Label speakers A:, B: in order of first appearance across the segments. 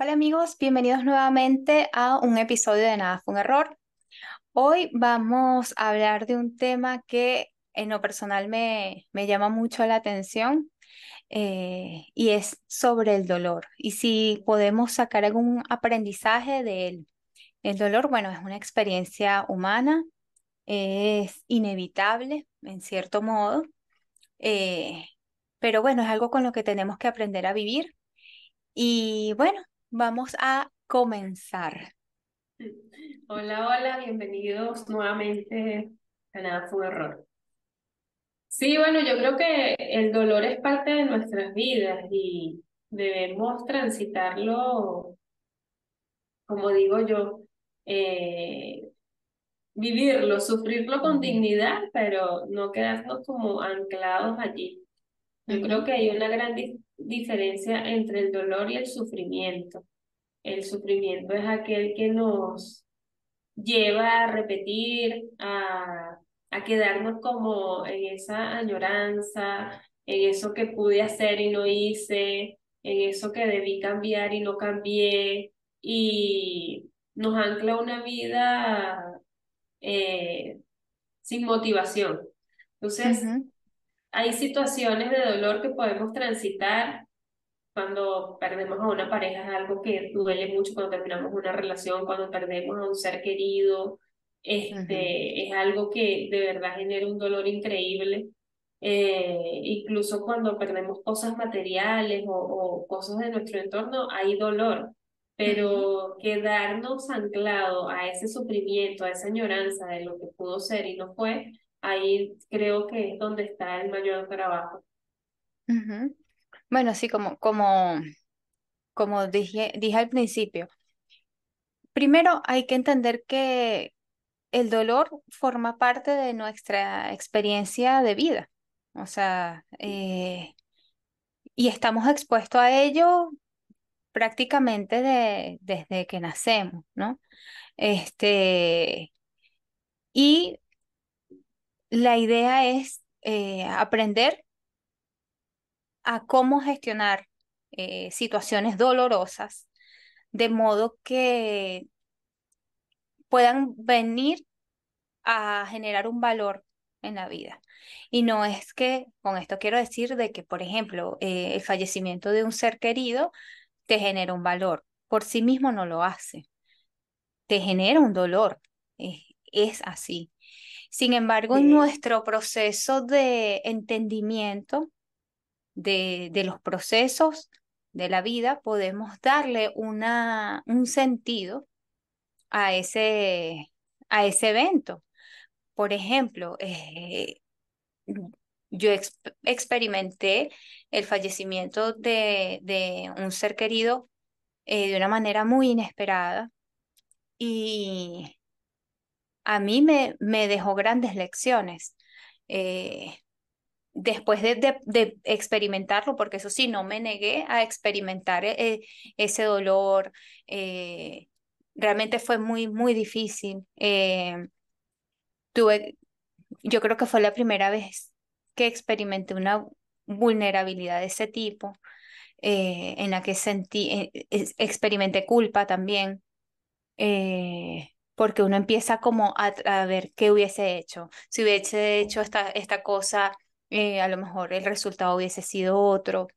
A: Hola amigos, bienvenidos nuevamente a un episodio de Nada fue un error. Hoy vamos a hablar de un tema que en lo personal me, me llama mucho la atención eh, y es sobre el dolor y si podemos sacar algún aprendizaje de él. El dolor, bueno, es una experiencia humana, es inevitable en cierto modo, eh, pero bueno, es algo con lo que tenemos que aprender a vivir. Y bueno, vamos a comenzar.
B: Hola, hola, bienvenidos nuevamente a Nada fue un error. Sí, bueno, yo creo que el dolor es parte de nuestras vidas y debemos transitarlo, como digo yo, eh, vivirlo, sufrirlo con dignidad, pero no quedarnos como anclados allí. Yo creo que hay una gran diferencia entre el dolor y el sufrimiento. El sufrimiento es aquel que nos lleva a repetir, a, a quedarnos como en esa añoranza, en eso que pude hacer y no hice, en eso que debí cambiar y no cambié, y nos ancla una vida eh, sin motivación. Entonces, hay situaciones de dolor que podemos transitar cuando perdemos a una pareja, es algo que duele mucho cuando terminamos una relación, cuando perdemos a un ser querido, este, es algo que de verdad genera un dolor increíble. Eh, incluso cuando perdemos cosas materiales o, o, cosas de nuestro entorno, hay dolor, pero quedarnos anclado a ese sufrimiento, a esa añoranza de lo que pudo ser y no fue, ahí creo que es donde está el mayor trabajo.
A: Bueno, sí, como, como, como dije, dije al principio, primero hay que entender que el dolor forma parte de nuestra experiencia de vida. O sea, eh, y estamos expuestos a ello prácticamente de, desde que nacemos, ¿no? Este, y la idea es eh, aprender a cómo gestionar eh, situaciones dolorosas de modo que puedan venir a generar un valor en la vida. Y no es que, con esto quiero decir de que, por ejemplo, eh, el fallecimiento de un ser querido te genera un valor. Por sí mismo no lo hace. Te genera un dolor. es así. Sin embargo, en nuestro proceso de entendimiento de, de, los procesos de la vida, podemos darle una, un sentido a ese, a ese evento. Por ejemplo, eh, yo experimenté el fallecimiento de, de un ser querido eh, de una manera muy inesperada y a mí me, me dejó grandes lecciones. Eh, después de, de, experimentarlo, porque eso sí, no me negué a experimentar ese dolor, realmente fue muy, muy difícil. Eh, tuve, yo creo que fue la primera vez que experimenté una vulnerabilidad de ese tipo, eh, en la que sentí, eh, experimenté culpa también, porque uno empieza como a, a, ver qué hubiese hecho. Si hubiese hecho esta, esta cosa, a lo mejor el resultado hubiese sido otro.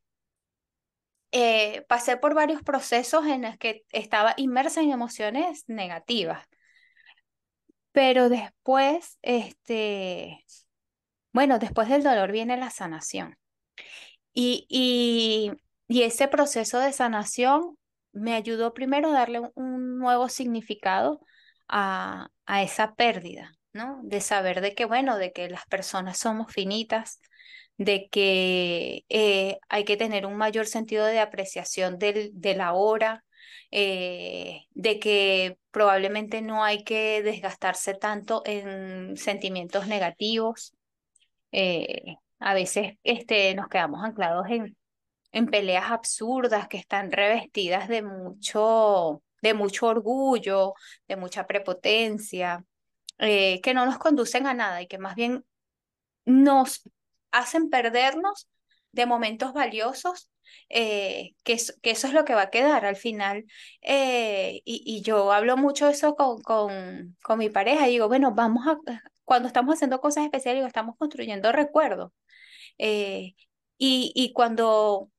A: Eh, pasé por varios procesos en los que estaba inmersa en emociones negativas. Pero después, este, bueno, después del dolor viene la sanación. Y, y, y ese proceso de sanación me ayudó primero a darle un, nuevo significado a, esa pérdida, ¿no? De saber de que, bueno, de que las personas somos finitas, de que eh, hay que tener un mayor sentido de apreciación del, de la hora, eh, de que probablemente no hay que desgastarse tanto en sentimientos negativos. Eh, a veces este, nos quedamos anclados en, en peleas absurdas que están revestidas de mucho, de mucho orgullo, de mucha prepotencia, que no nos conducen a nada y que más bien nos hacen perdernos de momentos valiosos, eh, que, eso es lo que va a quedar al final. Eh, y, yo hablo mucho eso con, con, con mi pareja, y digo, bueno, vamos a, cuando estamos haciendo cosas especiales, estamos construyendo recuerdos. Eh, y, y cuando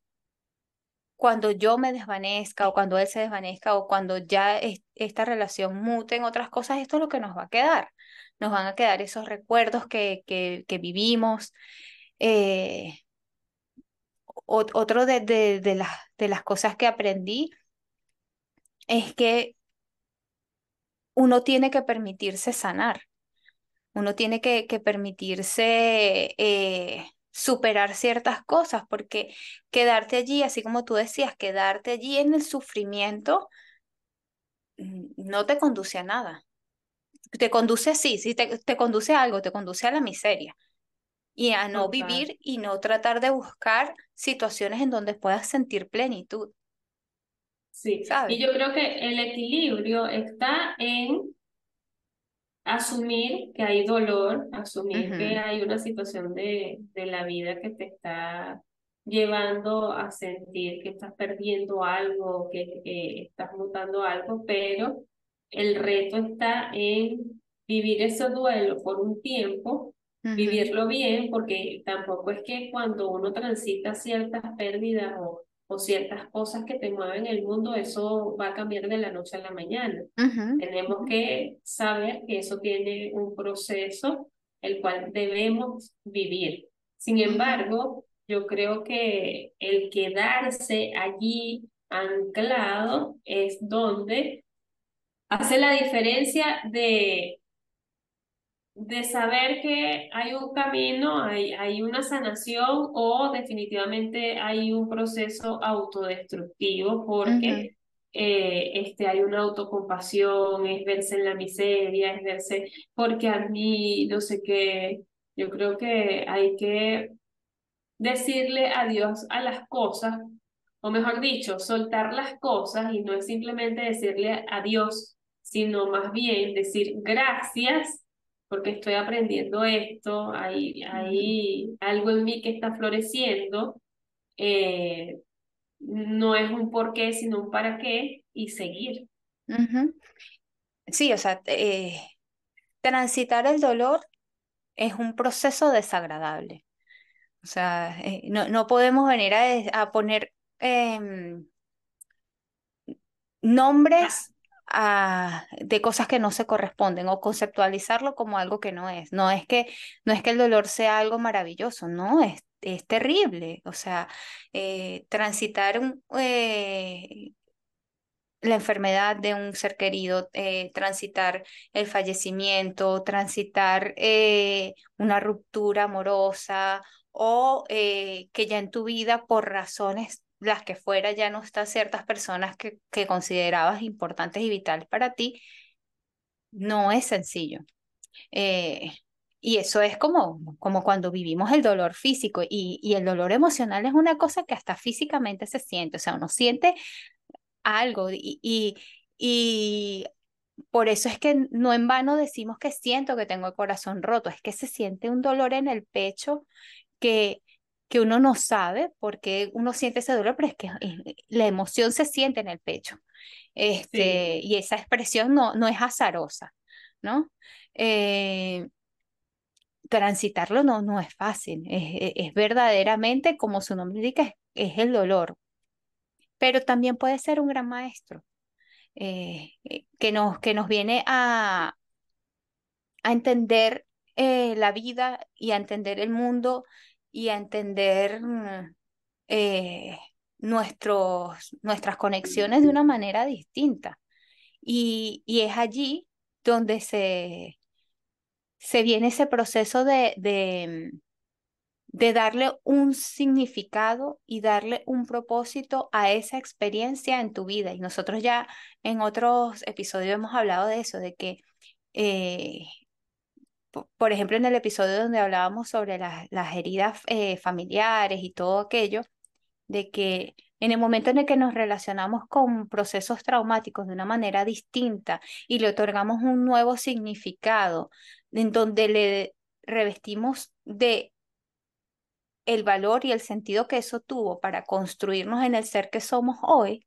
A: cuando yo me desvanezca o cuando él se desvanezca o cuando ya esta relación mute en otras cosas, esto es lo que nos va a quedar. Nos van a quedar esos recuerdos que, que, vivimos. Eh, otro de, de, de, las, de las cosas que aprendí es que uno tiene que permitirse sanar. Uno tiene que, que permitirse eh, superar ciertas cosas, porque quedarte allí, así como tú decías, quedarte allí en el sufrimiento no te conduce a nada. Te conduce, sí, sí, te, te conduce a algo, te conduce a la miseria y a no vivir y no tratar de buscar situaciones en donde puedas sentir plenitud.
B: Sí, ¿sabes? y yo creo que el equilibrio está en asumir que hay dolor, asumir que hay una situación de, de la vida que te está llevando a sentir que estás perdiendo algo, que, que estás mutando algo, pero el reto está en vivir ese duelo por un tiempo, vivirlo bien, porque tampoco es que cuando uno transita ciertas pérdidas o o ciertas cosas que te mueven el mundo, eso va a cambiar de la noche a la mañana. Tenemos que saber que eso tiene un proceso el cual debemos vivir. Sin embargo, yo creo que el quedarse allí anclado es donde hace la diferencia de de saber que hay un camino, hay, hay una sanación o definitivamente hay un proceso autodestructivo porque eh, este, hay una autocompasión, es verse en la miseria, es verse porque a mí no sé qué, yo creo que hay que decirle adiós a las cosas, o mejor dicho, soltar las cosas y no es simplemente decirle adiós, sino más bien decir gracias porque estoy aprendiendo esto, hay, hay algo en mí que está floreciendo, eh, no es un por qué, sino un para qué y seguir.
A: Sí, o sea, eh, transitar el dolor es un proceso desagradable. O sea, eh, no, no, podemos venir a, a poner em, de cosas que no se corresponden o conceptualizarlo como algo que no es. No es que, no es que el dolor sea algo maravilloso, no, es, es terrible. O sea, eh, transitar eh, la enfermedad de un ser querido, eh, transitar el fallecimiento, transitar una ruptura amorosa o que ya en tu vida por razones las que fuera, ya no están ciertas personas que, que considerabas importantes y vitales para ti, no es sencillo. Eh, y eso es como, como cuando vivimos el dolor físico y, y, el dolor emocional es una cosa que hasta físicamente se siente, o sea, uno siente algo y, y, y por eso es que no en vano decimos que siento que tengo el corazón roto, es que se siente un dolor en el pecho que, que uno no sabe por qué uno siente ese dolor, pero es que eh, la emoción se siente en el pecho. Este, Y esa expresión no, no es azarosa, ¿no? Eh, transitarlo no, no es fácil, es, es, verdaderamente, como su nombre indica, es, el dolor, pero también puede ser un gran maestro eh, que, nos, que nos viene a, a entender la vida y a entender el mundo y a entender mm, eh, nuestros, nuestras conexiones de una manera distinta. Y, y es allí donde se, se viene ese proceso de, de, de darle un significado y darle un propósito a esa experiencia en tu vida. Y nosotros ya en otros episodios hemos hablado de eso, de que eh, por ejemplo, en el episodio donde hablábamos sobre las, las heridas eh, familiares y todo aquello, de que en el momento en el que nos relacionamos con procesos traumáticos de una manera distinta y le otorgamos un nuevo significado, en donde le revestimos de el valor y el sentido que eso tuvo para construirnos en el ser que somos hoy,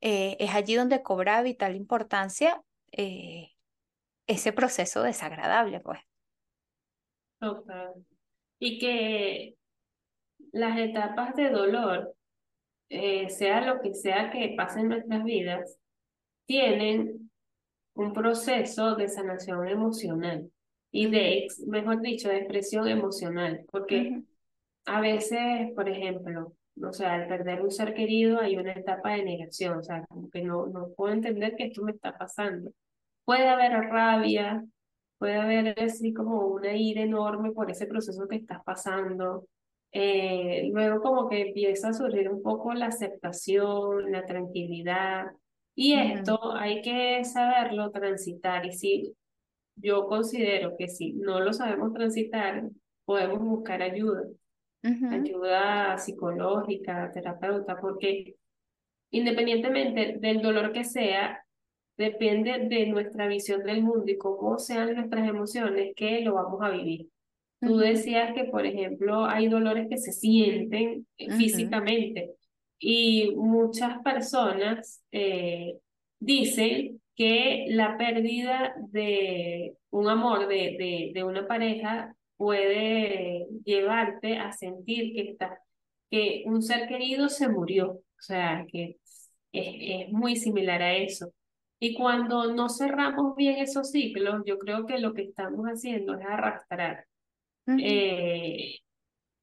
A: eh, es allí donde cobra vital importancia eh, ese proceso desagradable, pues.
B: Total. Y que las etapas de dolor, eh, sea lo que sea que pase en nuestras vidas, tienen un proceso de sanación emocional y de, mejor dicho, de expresión emocional, porque a veces, por ejemplo, o sea, al perder un ser querido hay una etapa de negación, o sea, como que no, no puedo entender que esto me está pasando. Puede haber rabia, puede haber así como una ira enorme por ese proceso que estás pasando. Eh, luego como que empieza a surgir un poco la aceptación, la tranquilidad. Y esto hay que saberlo transitar. Y si yo considero que si no lo sabemos transitar, podemos buscar ayuda ayuda psicológica, terapeuta, porque independientemente del dolor que sea, depende de nuestra visión del mundo y cómo sean nuestras emociones que lo vamos a vivir. Tú decías que, por ejemplo, hay dolores que se sienten eh, físicamente y muchas personas eh, dicen que la pérdida de un amor, de, de, de una pareja, puede llevarte a sentir que, está, que un ser querido se murió. O sea, que es, es muy similar a eso. Y cuando no cerramos bien esos ciclos, yo creo que lo que estamos haciendo es arrastrar eh,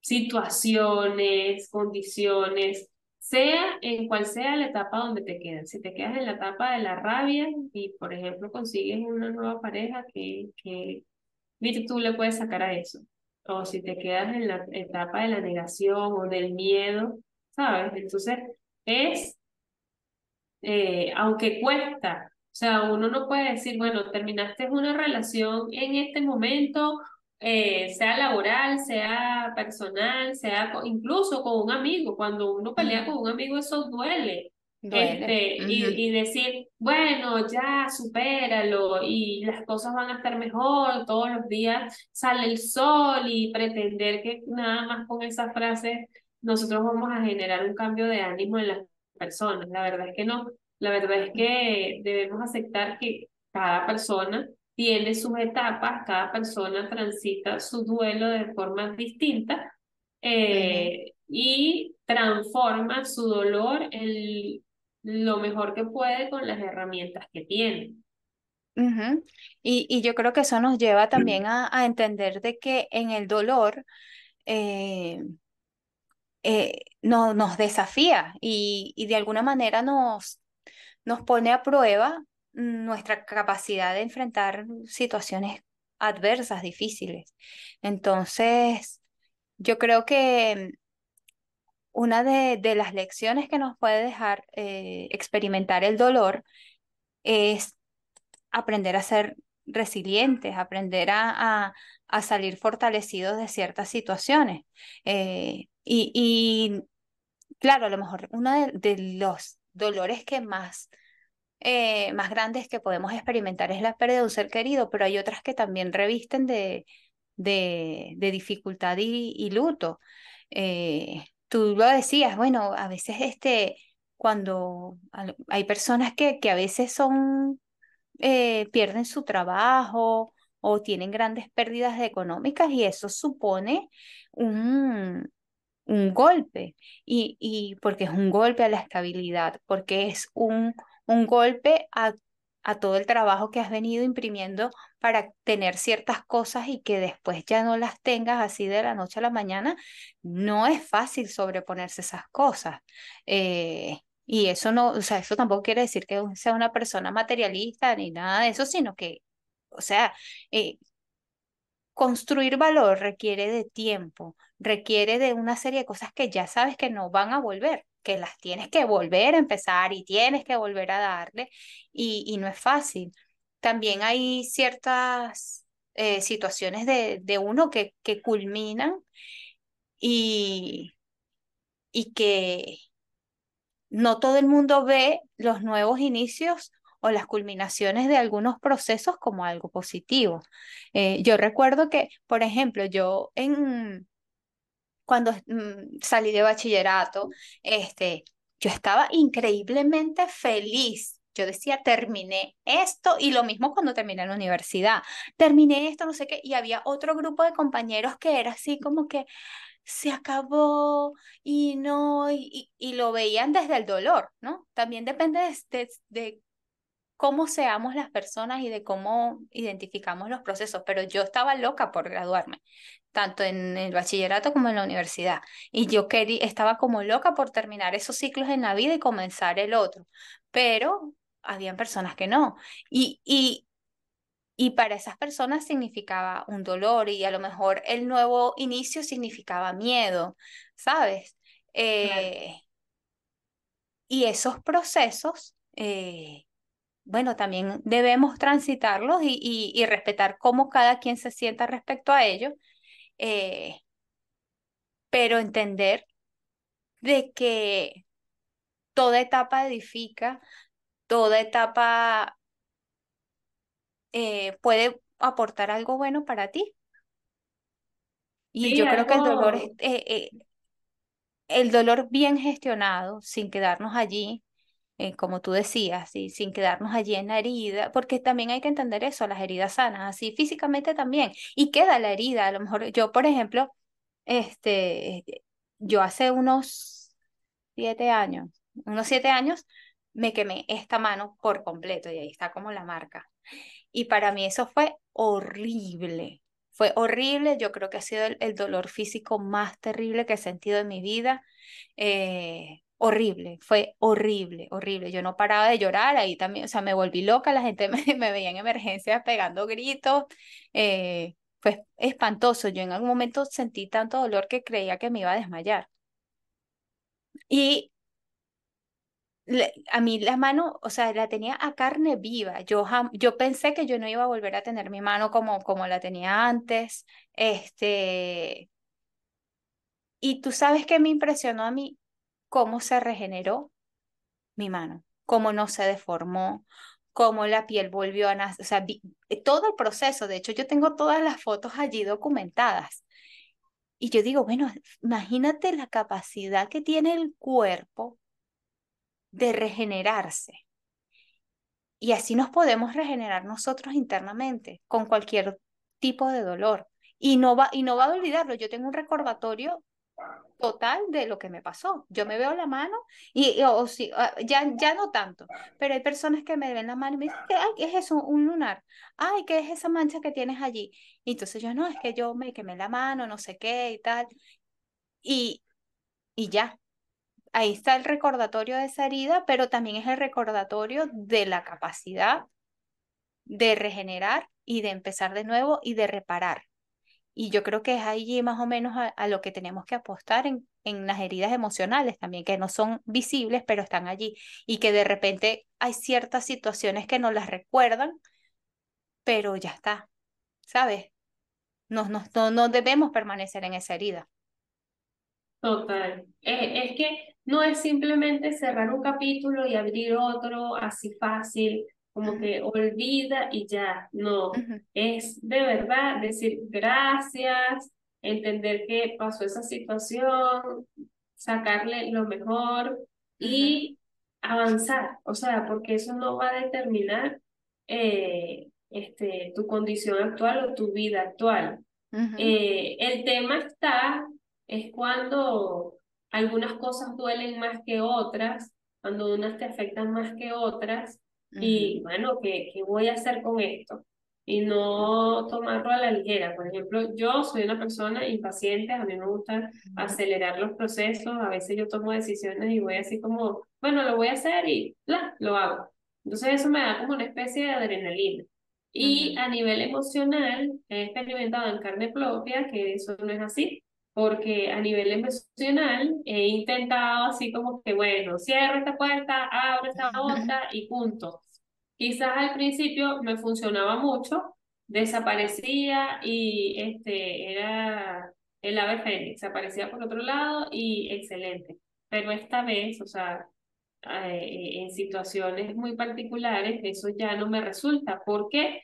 B: situaciones, condiciones, sea en cual sea la etapa donde te quedas. Si te quedas en la etapa de la rabia y, por ejemplo, consigues una nueva pareja que, que tú le puedes sacar a eso. O si te quedas en la etapa de la negación o del miedo, ¿sabes? Entonces, es, eh, aunque cuesta, sea, uno no puede decir, bueno, terminaste una relación en este momento, eh, sea laboral, sea personal, sea incluso con un amigo. Cuando uno pelea con un amigo, eso duele. Este, y, y, decir, bueno, ya supéralo y las cosas van a estar mejor, todos los días sale el sol y pretender que nada más con esas frases nosotros vamos a generar un cambio de ánimo en las personas. La verdad es que no, la verdad es que debemos aceptar que cada persona tiene sus etapas, cada persona transita su duelo de formas distintas eh, y transforma su dolor en lo mejor que puede con las herramientas que tiene.
A: y, y, yo creo que eso nos lleva también a, a entender de que en el dolor eh, eh, no, nos desafía y, y, de alguna manera nos, nos pone a prueba nuestra capacidad de enfrentar situaciones adversas, difíciles. Entonces, yo creo que una de, las lecciones que nos puede dejar eh, experimentar el dolor es aprender a ser resilientes, aprender a, salir fortalecidos de ciertas situaciones. Eh, y, y, claro, a lo mejor uno de, los dolores que más, eh, más grandes que podemos experimentar es la pérdida de un ser querido, pero hay otras que también revisten de, de, dificultad y, luto. Tú lo decías, bueno, a veces este, cuando hay personas que, que a veces son, eh, pierden su trabajo o tienen grandes pérdidas económicas y eso supone un, un golpe, y, y porque es un golpe a la estabilidad, porque es un, un golpe a a todo el trabajo que has venido imprimiendo para tener ciertas cosas y que después ya no las tengas así de la noche a la mañana, no es fácil sobreponerse esas cosas. Eh, y eso no, o sea, eso tampoco quiere decir que sea una persona materialista ni nada de eso, sino que, o sea, eh, construir valor requiere de tiempo, requiere de una serie de cosas que ya sabes que no van a volver que las tienes que volver a empezar y tienes que volver a darle y, y no es fácil. También hay ciertas eh, situaciones de, de uno que, que culminan y, y que no todo el mundo ve los nuevos inicios o las culminaciones de algunos procesos como algo positivo. Eh, yo recuerdo que, por ejemplo, yo en, cuando mm, salí de bachillerato, este, yo estaba increíblemente feliz. Yo decía, terminé esto y lo mismo cuando terminé la universidad. Terminé esto, no sé qué, y había otro grupo de compañeros que era así como que se acabó y no, y, lo veían desde el dolor, ¿no? También depende de, de cómo seamos las personas y de cómo identificamos los procesos, pero yo estaba loca por graduarme, tanto en el bachillerato como en la universidad, y yo quería, estaba como loca por terminar esos ciclos en la vida y comenzar el otro, pero habían personas que no, y, y, y para esas personas significaba un dolor y a lo mejor el nuevo inicio significaba miedo, ¿sabes? Eh, y esos procesos... Eh, bueno, también debemos transitarlos y, y, respetar cómo cada quien se sienta respecto a ello, eh, pero entender de que toda etapa edifica, toda etapa eh, puede aportar algo bueno para ti. Y yo creo que el dolor, eh, el dolor bien gestionado, sin quedarnos allí, eh, como tú decías, y sin quedarnos allí en la herida, porque también hay que entender eso, las heridas sanas, así físicamente también, y queda la herida, a lo mejor yo, por ejemplo, este, yo hace unos siete años, unos siete años, me quemé esta mano por completo y ahí está como la marca. Y para mí eso fue horrible, fue horrible, yo creo que ha sido el, dolor físico más terrible que he sentido en mi vida. Eh, horrible, fue horrible, horrible. Yo no paraba de llorar, ahí también, o sea, me volví loca, la gente me, veía en emergencias pegando gritos, eh, fue espantoso. Yo en algún momento sentí tanto dolor que creía que me iba a desmayar. Y a mí la mano, o sea, la tenía a carne viva. Yo, yo pensé que yo no iba a volver a tener mi mano como, como la tenía antes. Este, y tú sabes que me impresionó a mí cómo se regeneró mi mano, cómo no se deformó, cómo la piel volvió a nacer, o sea, eh, todo el proceso. De hecho, yo tengo todas las fotos allí documentadas. Y yo digo, bueno, imagínate la capacidad que tiene el cuerpo de regenerarse. Y así nos podemos regenerar nosotros internamente con cualquier tipo de dolor. Y no va, y no va a olvidarlo. Yo tengo un recordatorio total de lo que me pasó. Yo me veo la mano y, o, sí, ah, ya, ya no tanto, pero hay personas que me ven la mano y me dicen, ay, ¿qué es eso? Un lunar. Ay, ¿qué es esa mancha que tienes allí? Entonces yo, no, es que yo me quemé la mano, no sé qué y tal. Y, y ya, ahí está el recordatorio de esa herida, pero también es el recordatorio de la capacidad de regenerar y de empezar de nuevo y de reparar. Y yo creo que es allí más o menos a, lo que tenemos que apostar en, en las heridas emocionales también, que no son visibles, pero están allí. Y que de repente hay ciertas situaciones que no las recuerdan, pero ya está, ¿sabes? No, no, no, debemos permanecer en esa herida.
B: Total. Eh, es que no es simplemente cerrar un capítulo y abrir otro así fácil como que olvida y ya, no, es de verdad decir gracias, entender que pasó esa situación, sacarle lo mejor y avanzar, o sea, porque eso no va a determinar eh, este, tu condición actual o tu vida actual. Eh, el tema está, es cuando algunas cosas duelen más que otras, cuando unas te afectan más que otras, y bueno, ¿qué, ¿qué voy a hacer con esto? Y no tomarlo a la ligera. Por ejemplo, yo soy una persona impaciente, a mí me gusta acelerar los procesos, a veces yo tomo decisiones y voy así como, bueno, lo voy a hacer y ¡la! lo hago. Entonces eso me da como una especie de adrenalina. Y a nivel emocional, he experimentado en carne propia que eso no es así, porque a nivel emocional he intentado así como que, bueno, cierro esta puerta, abro esta otra y punto. Quizás al principio me funcionaba mucho, desaparecía y este era el ave fénix, aparecía por otro lado y excelente. Pero esta vez, o sea, eh, en situaciones muy particulares, eso ya no me resulta. ¿Por qué?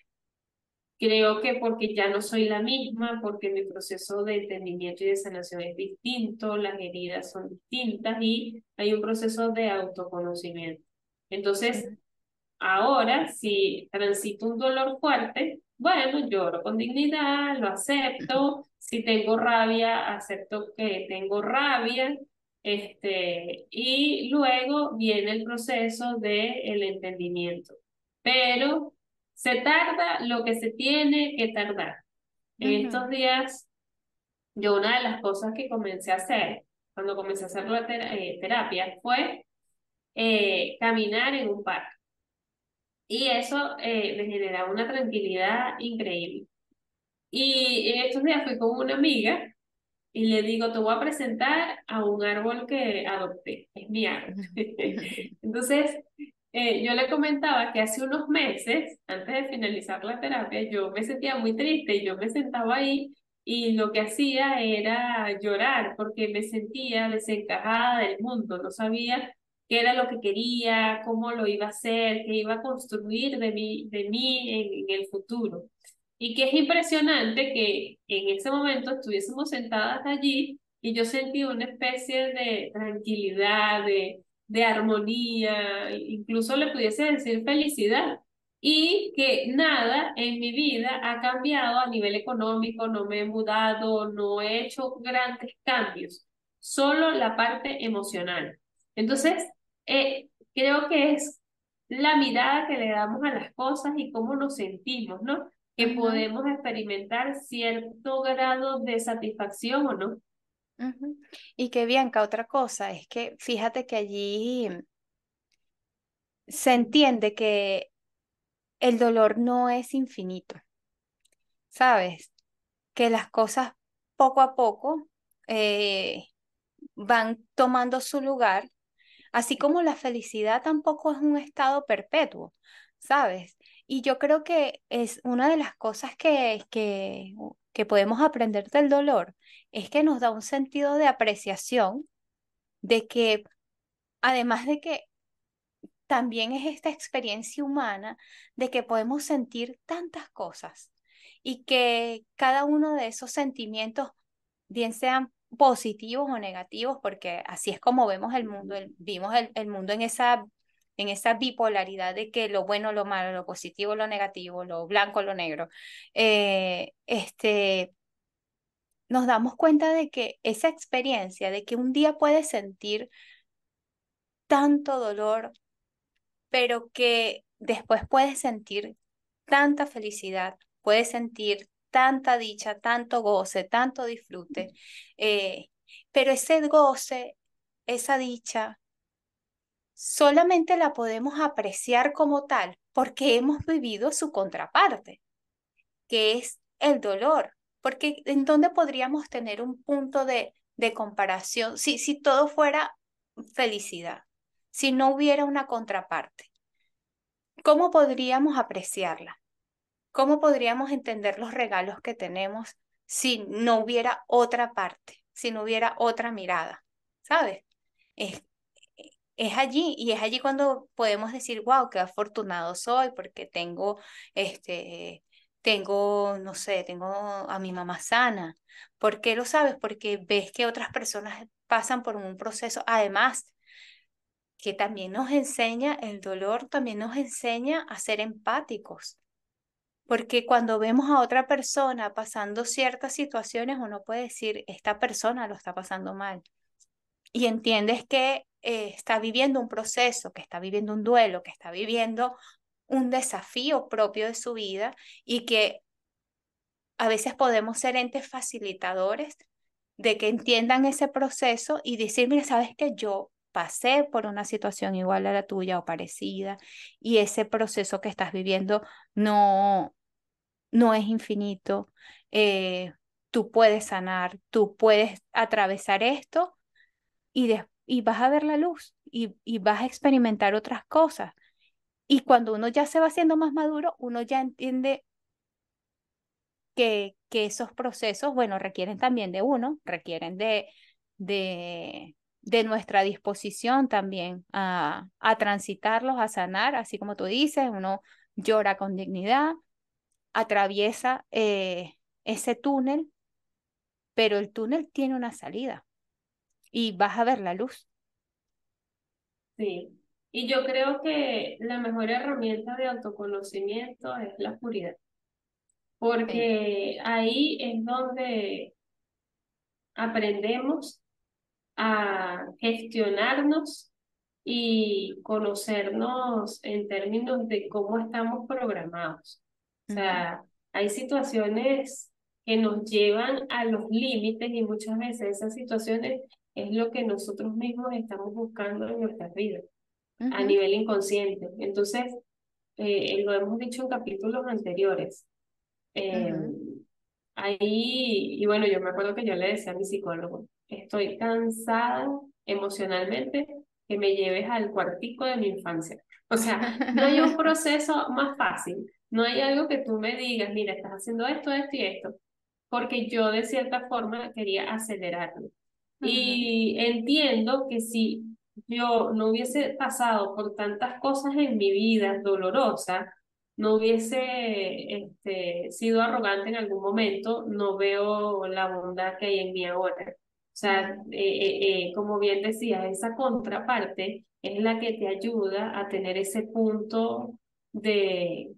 B: Creo que porque ya no soy la misma, porque mi proceso de entendimiento y de sanación es distinto, las heridas son distintas y hay un proceso de autoconocimiento. Entonces, ahora, si transito un dolor fuerte, bueno, lloro con dignidad, lo acepto. Si tengo rabia, acepto que tengo rabia. Este, y luego viene el proceso del el entendimiento. Pero se tarda lo que se tiene que tardar. En estos días, yo una de las cosas que comencé a hacer, cuando comencé a hacer la eh, terapia, fue eh, caminar en un parque. Y eso eh, me generaba una tranquilidad increíble. Y en estos días fui con una amiga y le digo, te voy a presentar a un árbol que adopté, es mi árbol. Entonces, eh, yo le comentaba que hace unos meses, antes de finalizar la terapia, yo me sentía muy triste y yo me sentaba ahí y lo que hacía era llorar porque me sentía desencajada del mundo, no sabía qué era lo que quería, cómo lo iba a hacer, qué iba a construir de mí, de mí en, en el futuro. Y que es impresionante que en ese momento estuviésemos sentadas allí y yo sentí una especie de tranquilidad, de, de armonía, incluso le pudiese decir felicidad, y que nada en mi vida ha cambiado a nivel económico, no me he mudado, no he hecho grandes cambios, solo la parte emocional. Entonces, eh, creo que es la mirada que le damos a las cosas y cómo nos sentimos, ¿no? Que podemos experimentar cierto grado de satisfacción o no.
A: Y que Bianca, otra cosa es que fíjate que allí se entiende que el dolor no es infinito, ¿sabes? Que las cosas poco a poco eh, van tomando su lugar, así como la felicidad tampoco es un estado perpetuo, ¿sabes? Y yo creo que es una de las cosas que, que, que podemos aprender del dolor, es que nos da un sentido de apreciación, de que además de que también es esta experiencia humana de que podemos sentir tantas cosas y que cada uno de esos sentimientos, bien sean positivos o negativos, porque así es como vemos el mundo, vimos el, mundo en esa, en esa bipolaridad de que lo bueno, lo malo, lo positivo, lo negativo, lo blanco, lo negro, eh, este, nos damos cuenta de que esa experiencia, de que un día puedes sentir tanto dolor, pero que después puedes sentir tanta felicidad, puedes sentir tanta dicha, tanto goce, tanto disfrute, eh, pero ese goce, esa dicha, solamente la podemos apreciar como tal porque hemos vivido su contraparte, que es el dolor, porque ¿en dónde podríamos tener un punto de, de comparación si, si todo fuera felicidad, si no hubiera una contraparte? ¿Cómo podríamos apreciarla? ¿Cómo podríamos entender los regalos que tenemos si no hubiera otra parte, si no hubiera otra mirada? ¿Sabes? Es, es allí y es allí cuando podemos decir, wow, qué afortunado soy porque tengo este tengo, no sé, tengo a mi mamá sana. ¿Por qué lo sabes? Porque ves que otras personas pasan por un proceso, además, que también nos enseña, el dolor también nos enseña a ser empáticos. Porque cuando vemos a otra persona pasando ciertas situaciones, uno puede decir, esta persona lo está pasando mal. Y entiendes que eh, está viviendo un proceso, que está viviendo un duelo, que está viviendo un desafío propio de su vida y que a veces podemos ser entes facilitadores de que entiendan ese proceso y decir, mira, sabes que yo pasé por una situación igual a la tuya o parecida y ese proceso que estás viviendo no, no es infinito. Eh, tú puedes sanar, tú puedes atravesar esto y, y vas a ver la luz y, y vas a experimentar otras cosas. Y cuando uno ya se va haciendo más maduro, uno ya entiende que, que esos procesos, bueno, requieren también de uno, requieren de, de, de nuestra disposición también a, a transitarlos, a sanar, así como tú dices, uno llora con dignidad, atraviesa eh, ese túnel, pero el túnel tiene una salida y vas a ver la luz.
B: Sí, y yo creo que la mejor herramienta de autoconocimiento es la oscuridad,
A: Sí.
B: porque ahí es donde aprendemos a gestionarnos y conocernos en términos de cómo estamos programados. O sea, hay situaciones que nos llevan a los límites y muchas veces esas situaciones es lo que nosotros mismos estamos buscando en nuestras vidas a nivel inconsciente. Entonces, eh, lo hemos dicho en capítulos anteriores. Eh,
A: ujú,
B: ahí, y bueno, yo me acuerdo que yo le decía a mi psicólogo, estoy cansada emocionalmente que me lleves al cuartico de mi infancia. O sea, no hay un proceso más fácil, no hay algo que tú me digas, mira, estás haciendo esto, esto y esto, porque yo de cierta forma quería acelerarlo. Y entiendo que si yo no hubiese pasado por tantas cosas en mi vida dolorosas, no hubiese este, sido arrogante en algún momento, no veo la bondad que hay en mí ahora. O sea, eh, eh, eh, como bien decía, esa contraparte es la que te ayuda a tener ese punto de,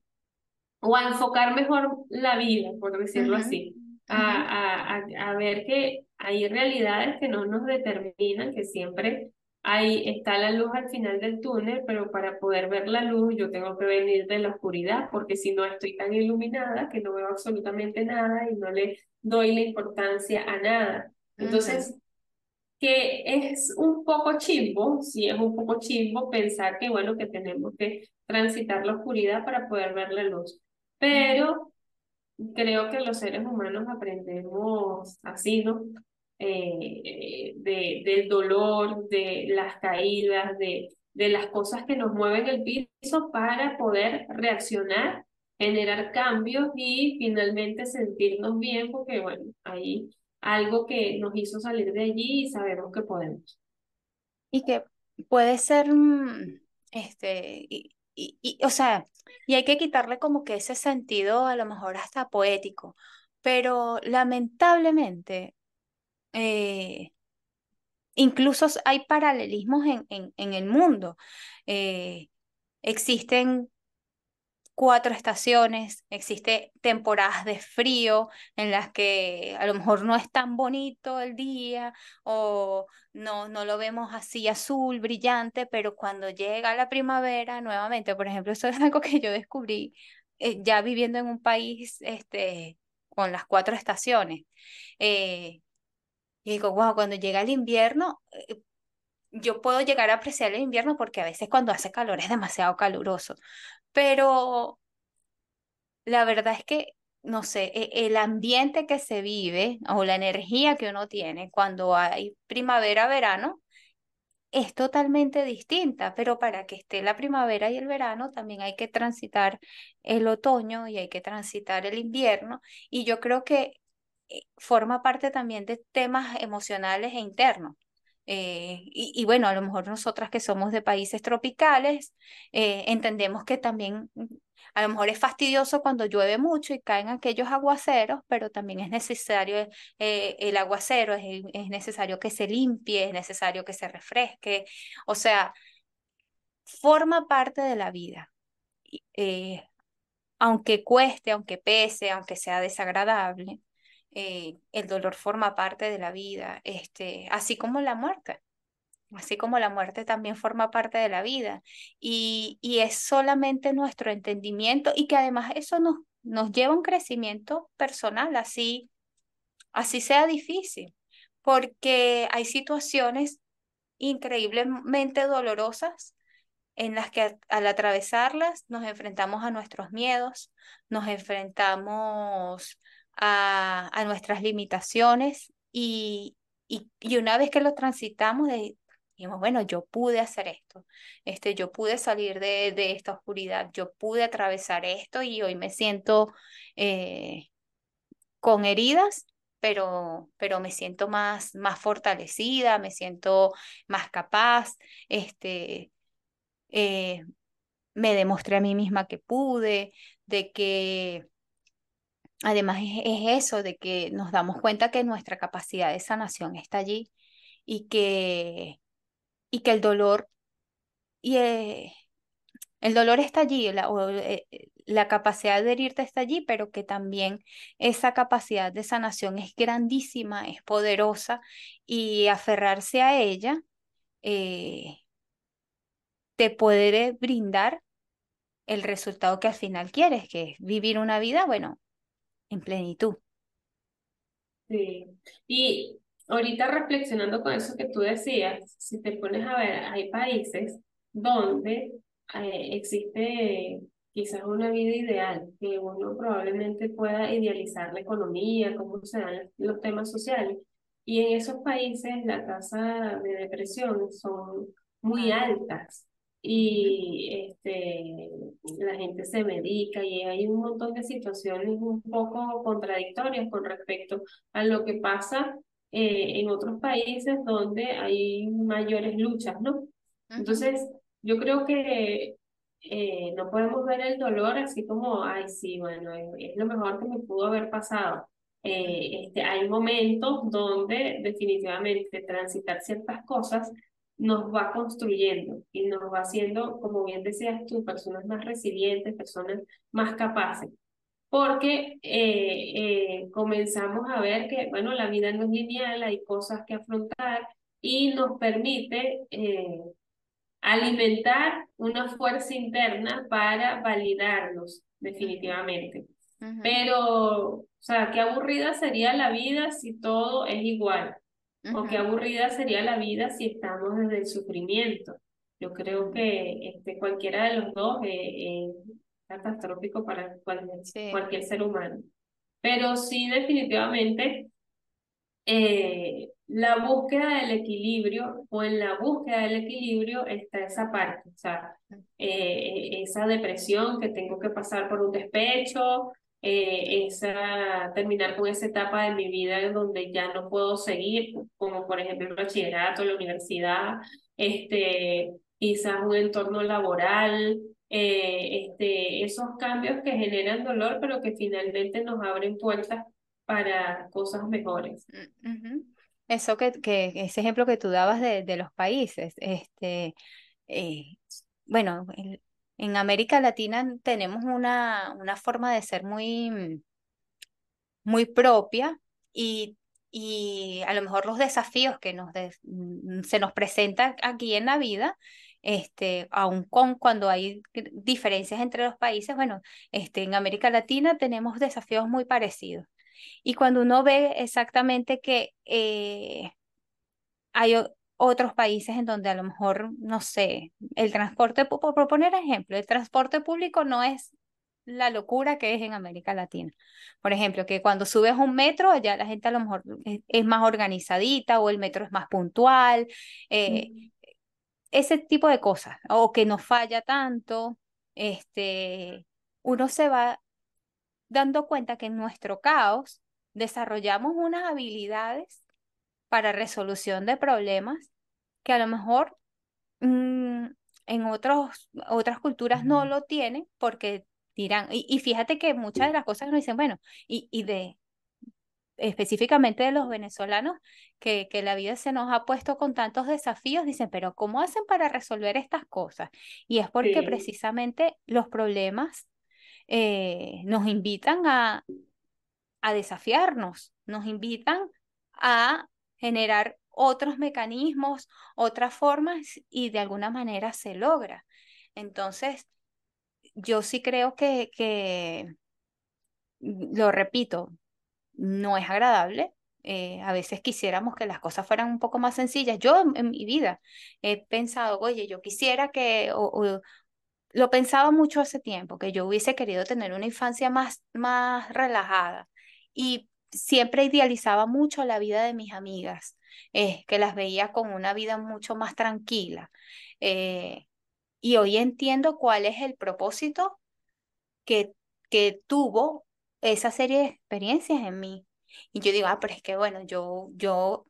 B: o a enfocar mejor la vida, por decirlo así, a, a, a, a ver que hay realidades que no nos determinan, que siempre Ahí está la luz al final del túnel, pero para poder ver la luz yo tengo que venir de la oscuridad, porque si no estoy tan iluminada que no veo absolutamente nada y no le doy la importancia a nada. Entonces, que es un poco chimbo, sí es un poco chimbo pensar que, bueno, que tenemos que transitar la oscuridad para poder ver la luz. Pero Creo que los seres humanos aprendemos así, ¿no? Eh, de, del dolor, de las caídas, de, de las cosas que nos mueven el piso para poder reaccionar, generar cambios y finalmente sentirnos bien, porque bueno, hay algo que nos hizo salir de allí y sabemos que podemos.
A: Y que puede ser, mm, este, y, y, y, o sea, y hay que quitarle como que ese sentido a lo mejor hasta poético, pero lamentablemente, eh, incluso hay paralelismos en, en, en el mundo. Eh, existen cuatro estaciones, existe temporadas de frío en las que a lo mejor no es tan bonito el día o no, no lo vemos así azul, brillante, pero cuando llega la primavera, nuevamente, por ejemplo, eso es algo que yo descubrí eh, ya viviendo en un país este, con las cuatro estaciones. Eh, y digo, wow, cuando llega el invierno, eh, yo puedo llegar a apreciar el invierno porque a veces cuando hace calor es demasiado caluroso, pero la verdad es que, no sé, e- el ambiente que se vive o la energía que uno tiene cuando hay primavera, verano, es totalmente distinta, pero para que esté la primavera y el verano también hay que transitar el otoño y hay que transitar el invierno, y yo creo que eh, forma parte también de temas emocionales e internos. Eh, y, y bueno, a lo mejor nosotras que somos de países tropicales, eh, entendemos que también mm, a lo mejor es fastidioso cuando llueve mucho y caen aquellos aguaceros, pero también es necesario eh, el aguacero, es, es necesario que se limpie, es necesario que se refresque, o sea, forma parte de la vida. Eh, aunque cueste, aunque pese, aunque sea desagradable, eh, el dolor forma parte de la vida, este, así como la muerte. Así como la muerte también forma parte de la vida y, y es solamente nuestro entendimiento y que además eso nos, nos lleva a un crecimiento personal, así, así sea difícil, porque hay situaciones increíblemente dolorosas en las que al atravesarlas nos enfrentamos a nuestros miedos, nos enfrentamos a, a nuestras limitaciones y, y, y una vez que lo transitamos, dijimos, bueno, yo pude hacer esto, este, yo pude salir de, de esta oscuridad, yo pude atravesar esto y hoy me siento eh, con heridas. Pero, pero me siento más, más fortalecida, me siento más capaz, este, eh, me demostré a mí misma que pude, de que además es, es eso de que nos damos cuenta que nuestra capacidad de sanación está allí y que, y que el dolor y eh, el dolor está allí, la, eh, la capacidad de herirte está allí, pero que también esa capacidad de sanación es grandísima, es poderosa y aferrarse a ella eh, te puede brindar el resultado que al final quieres, que es vivir una vida, bueno, en plenitud.
B: Sí. Y ahorita reflexionando con eso que tú decías, si te pones a ver, hay países donde eh, existe quizás una vida ideal, que uno probablemente pueda idealizar la economía, cómo se dan los temas sociales. Y en esos países la tasa de depresión son muy
A: Alta.
B: altas y este, la gente se medica y hay un montón de situaciones un poco contradictorias con respecto a lo que pasa eh, en otros países donde hay mayores luchas, ¿no? Entonces, yo creo que eh, no podemos ver el dolor así como, ay, sí, bueno, es, es lo mejor que me pudo haber pasado. Eh, este, hay momentos donde definitivamente transitar ciertas cosas nos va construyendo y nos va haciendo, como bien decías tú, personas más resilientes, personas más capaces. Porque eh, eh, comenzamos a ver que, bueno, la vida no es lineal, hay cosas que afrontar y nos permite eh, alimentar una fuerza interna para validarnos, definitivamente. Pero, o sea, qué aburrida sería la vida si todo es igual, o qué aburrida sería la vida si estamos desde el sufrimiento. Yo creo que este, cualquiera de los dos eh, es catastrófico para
A: Sí.
B: cualquier ser humano. Pero sí, definitivamente eh, la búsqueda del equilibrio o en la búsqueda del equilibrio está esa parte, o sea, eh, esa depresión que tengo que pasar por un despecho, eh, esa, terminar con esa etapa de mi vida en donde ya no puedo seguir, como por ejemplo el bachillerato, la universidad, este, quizás un entorno laboral. eh, este, esos cambios que generan dolor, pero que finalmente nos abren puertas para cosas mejores.
A: Mm. Eso que, que ese ejemplo que tú dabas de, de los países, este, eh, bueno, en, en América Latina tenemos una, una forma de ser muy, muy propia y, y a lo mejor los desafíos que nos mm, se nos presentan aquí en la vida, este, aun con cuando hay diferencias entre los países, bueno, este, en América Latina tenemos desafíos muy parecidos. Y cuando uno ve exactamente que eh, hay otros países en donde a lo mejor, no sé, el transporte, por, por poner ejemplo, el transporte público no es la locura que es en América Latina. Por ejemplo, que cuando subes un metro, allá la gente a lo mejor es, es más organizadita o el metro es más puntual, eh, ese tipo de cosas, o que no falla tanto, este, uno se va dando cuenta que en nuestro caos desarrollamos unas habilidades para resolución de problemas que a lo mejor mm, en otros, otras culturas no lo tienen porque dirán, y, y fíjate que muchas de las cosas nos dicen, bueno, y, y de específicamente de los venezolanos, que, que la vida se nos ha puesto con tantos desafíos, dicen, pero ¿cómo hacen para resolver estas cosas? Y es porque
B: Sí,
A: precisamente los problemas eh, nos invitan a a desafiarnos, nos invitan a generar otros mecanismos, otras formas y de alguna manera se logra. Entonces, yo sí creo que, que lo repito, no es agradable. eh, a veces quisiéramos que las cosas fueran un poco más sencillas. Yo en, mi vida he pensado, oye, yo quisiera que, o lo pensaba mucho hace tiempo, que yo hubiese querido tener una infancia más, más relajada y siempre idealizaba mucho la vida de mis amigas, eh, que las veía con una vida mucho más tranquila. Eh, y hoy entiendo cuál es el propósito que, que tuvo esa serie de experiencias en mí. Y yo digo, ah, pero es que bueno, yo, yo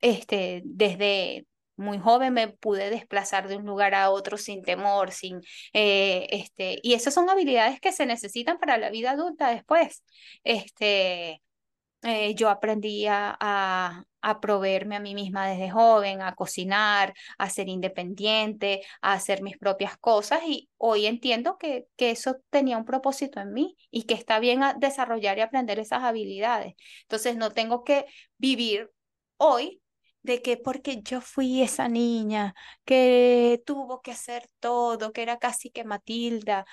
A: este, desde muy joven me pude desplazar de un lugar a otro sin temor, sin, eh, este, y esas son habilidades que se necesitan para la vida adulta después. Este, eh, yo aprendí a, a, proveerme a mí misma desde joven, a cocinar, a ser independiente, a hacer mis propias cosas y hoy entiendo que, que eso tenía un propósito en mí y que está bien desarrollar y aprender esas habilidades. Entonces no tengo que vivir hoy de que porque yo fui esa niña que tuvo que hacer todo, que era casi que Matilda.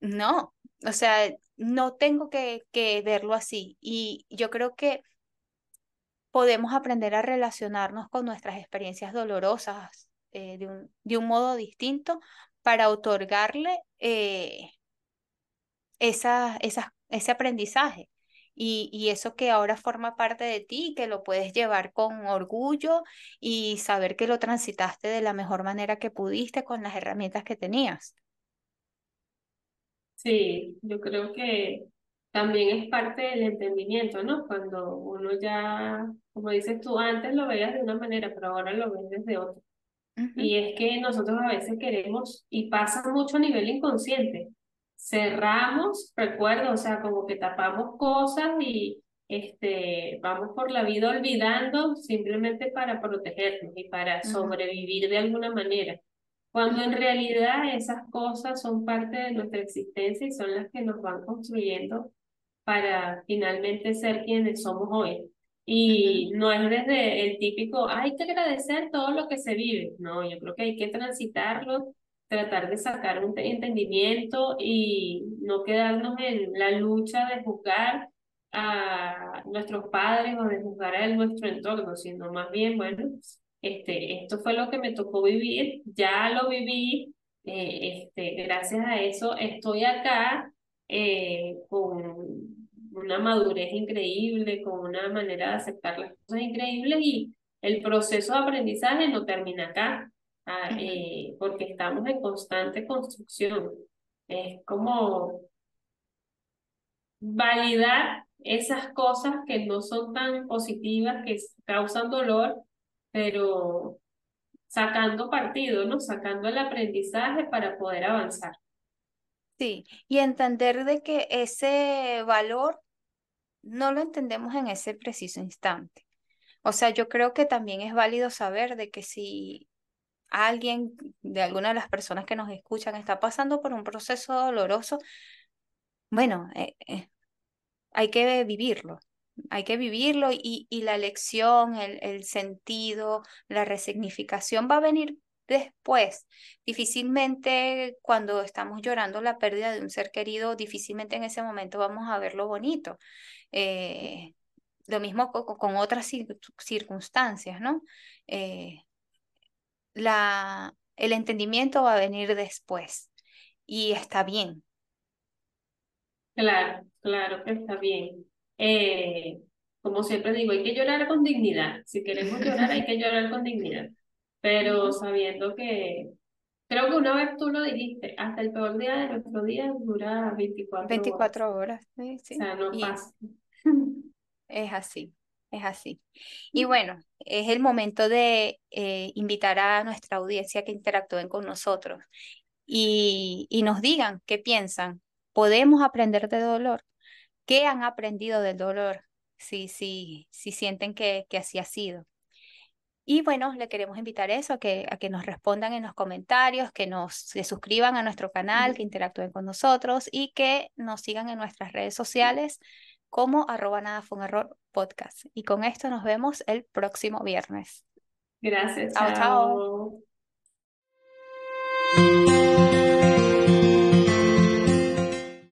A: No, o sea, no tengo que, verlo así. Y yo creo que podemos aprender a relacionarnos con nuestras experiencias dolorosas eh, de, un, modo distinto para otorgarle eh, ese aprendizaje. Y, y, eso que ahora forma parte de ti, que lo puedes llevar con orgullo y saber que lo transitaste de la mejor manera que pudiste con las herramientas que tenías.
B: Sí, yo creo que también es parte del entendimiento, ¿no? Cuando uno ya, como dices tú, antes lo veías de una manera, pero ahora lo ves desde otra. Y es que nosotros a veces queremos, y pasa mucho a nivel inconsciente, cerramos recuerdo, o sea, como que tapamos cosas y este, vamos por la vida olvidando simplemente para protegernos y para sobrevivir de alguna manera cuando en realidad esas cosas son parte de nuestra existencia y son las que nos van construyendo para finalmente ser quienes somos hoy. Y no es desde el típico, hay que agradecer todo lo que se vive. No, yo creo que hay que transitarlo, tratar de sacar un entendimiento y no quedarnos en la lucha de juzgar a nuestros padres o de juzgar a nuestro entorno, sino más bien, bueno, este, esto fue lo que me tocó vivir, ya lo viví, eh, este, gracias a eso estoy acá eh, con una madurez increíble, con una manera de aceptar las cosas increíbles y el proceso de aprendizaje no termina acá, ah, eh, porque estamos en constante construcción. Es como validar esas cosas que no son tan positivas, que causan dolor, pero sacando partido, ¿no? Sacando el aprendizaje para poder avanzar.
A: Sí, y entender de que ese valor no lo entendemos en ese preciso instante. O sea, yo creo que también es válido saber de que si alguien de alguna de las personas que nos escuchan está pasando por un proceso doloroso, bueno, eh, eh, hay que vivirlo hay que vivirlo y, y la lección, el, el sentido, la resignificación va a venir después. Difícilmente cuando estamos llorando la pérdida de un ser querido, difícilmente en ese momento vamos a ver lo bonito. Eh, lo mismo con, otras circunstancias, ¿no? Eh, la, el entendimiento va a venir después y está bien.
B: Claro, claro está bien. Eh, como siempre digo, hay que llorar con dignidad. Si queremos llorar, hay que llorar con dignidad. Pero sabiendo que, creo que una vez tú lo dijiste, hasta el peor día de nuestro día dura 24,
A: 24 horas. sí,
B: sí. O sea, no pasa.
A: Es así, es así. Y bueno, es el momento de eh, invitar a nuestra audiencia que interactúen con nosotros y, y nos digan qué piensan. ¿Podemos aprender de dolor? qué han aprendido del dolor, si, si, si sienten que, así ha sido. Y bueno, le queremos invitar eso, a que, a que nos respondan en los comentarios, que nos se suscriban a nuestro canal, que interactúen con nosotros y que nos sigan en nuestras redes sociales como arroba nada podcast. Y con esto nos vemos el próximo viernes.
B: Gracias. Chao, chao. chao.